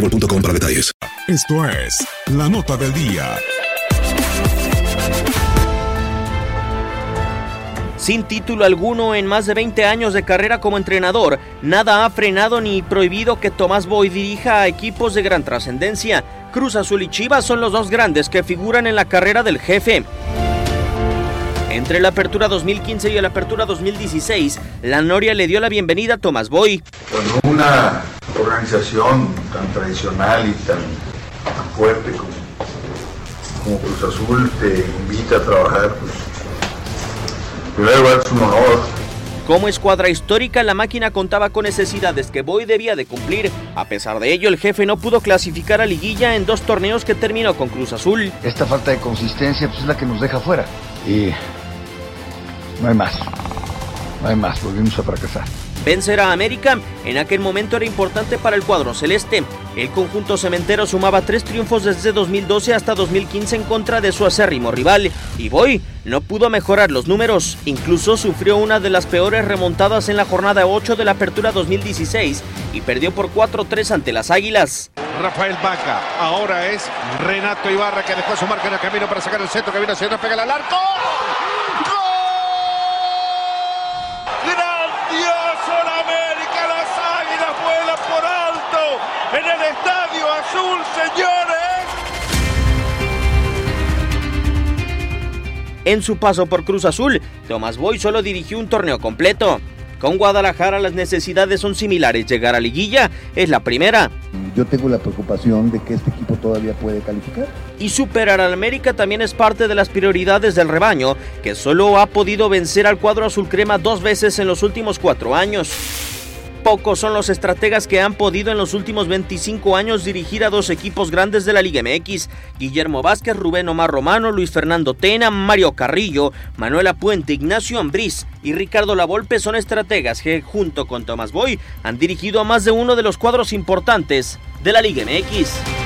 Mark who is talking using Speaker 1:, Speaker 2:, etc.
Speaker 1: boostmobile.com para detalles.
Speaker 2: Esto es la nota del día.
Speaker 3: Sin título alguno en más de 20 años de carrera como entrenador, nada ha frenado ni prohibido que Tomás Boy dirija a equipos de gran trascendencia. Cruz Azul y Chivas son los dos grandes que figuran en la carrera del jefe. Entre la apertura 2015 y la apertura 2016, la Noria le dio la bienvenida a Tomás Boy.
Speaker 4: Una organización tan tradicional y tan, tan fuerte como, como, Cruz Azul te invita a trabajar, pues, en primer lugar es un honor.
Speaker 3: Como escuadra histórica, la máquina contaba con necesidades que Boy debía de cumplir. A pesar de ello, el jefe no pudo clasificar a liguilla en dos torneos que terminó con Cruz Azul.
Speaker 5: Esta falta de consistencia pues, es la que nos deja fuera. Y no hay más. No hay más, volvimos a fracasar.
Speaker 3: Vencer a América en aquel momento era importante para el cuadro celeste. El conjunto cementero sumaba tres triunfos desde 2012 hasta 2015 en contra de su acérrimo rival. Y Boy no pudo mejorar los números. Incluso sufrió una de las peores remontadas en la jornada 8 de la apertura 2016 y perdió por 4-3 ante las Águilas.
Speaker 6: Rafael Vaca, ahora es Renato Ibarra que dejó su marca en el camino para sacar el centro que viene hacia pega el arco. En el Estadio Azul, señores.
Speaker 3: En su paso por Cruz Azul, Tomás Boy solo dirigió un torneo completo. Con Guadalajara las necesidades son similares. Llegar a liguilla es la primera.
Speaker 7: Yo tengo la preocupación de que este equipo todavía puede calificar.
Speaker 3: Y superar al América también es parte de las prioridades del rebaño, que solo ha podido vencer al cuadro azul crema dos veces en los últimos cuatro años. Pocos son los estrategas que han podido en los últimos 25 años dirigir a dos equipos grandes de la Liga MX. Guillermo Vázquez, Rubén Omar Romano, Luis Fernando Tena, Mario Carrillo, Manuela Puente, Ignacio Ambriz y Ricardo Lavolpe son estrategas que, junto con Tomás Boy, han dirigido a más de uno de los cuadros importantes de la Liga MX.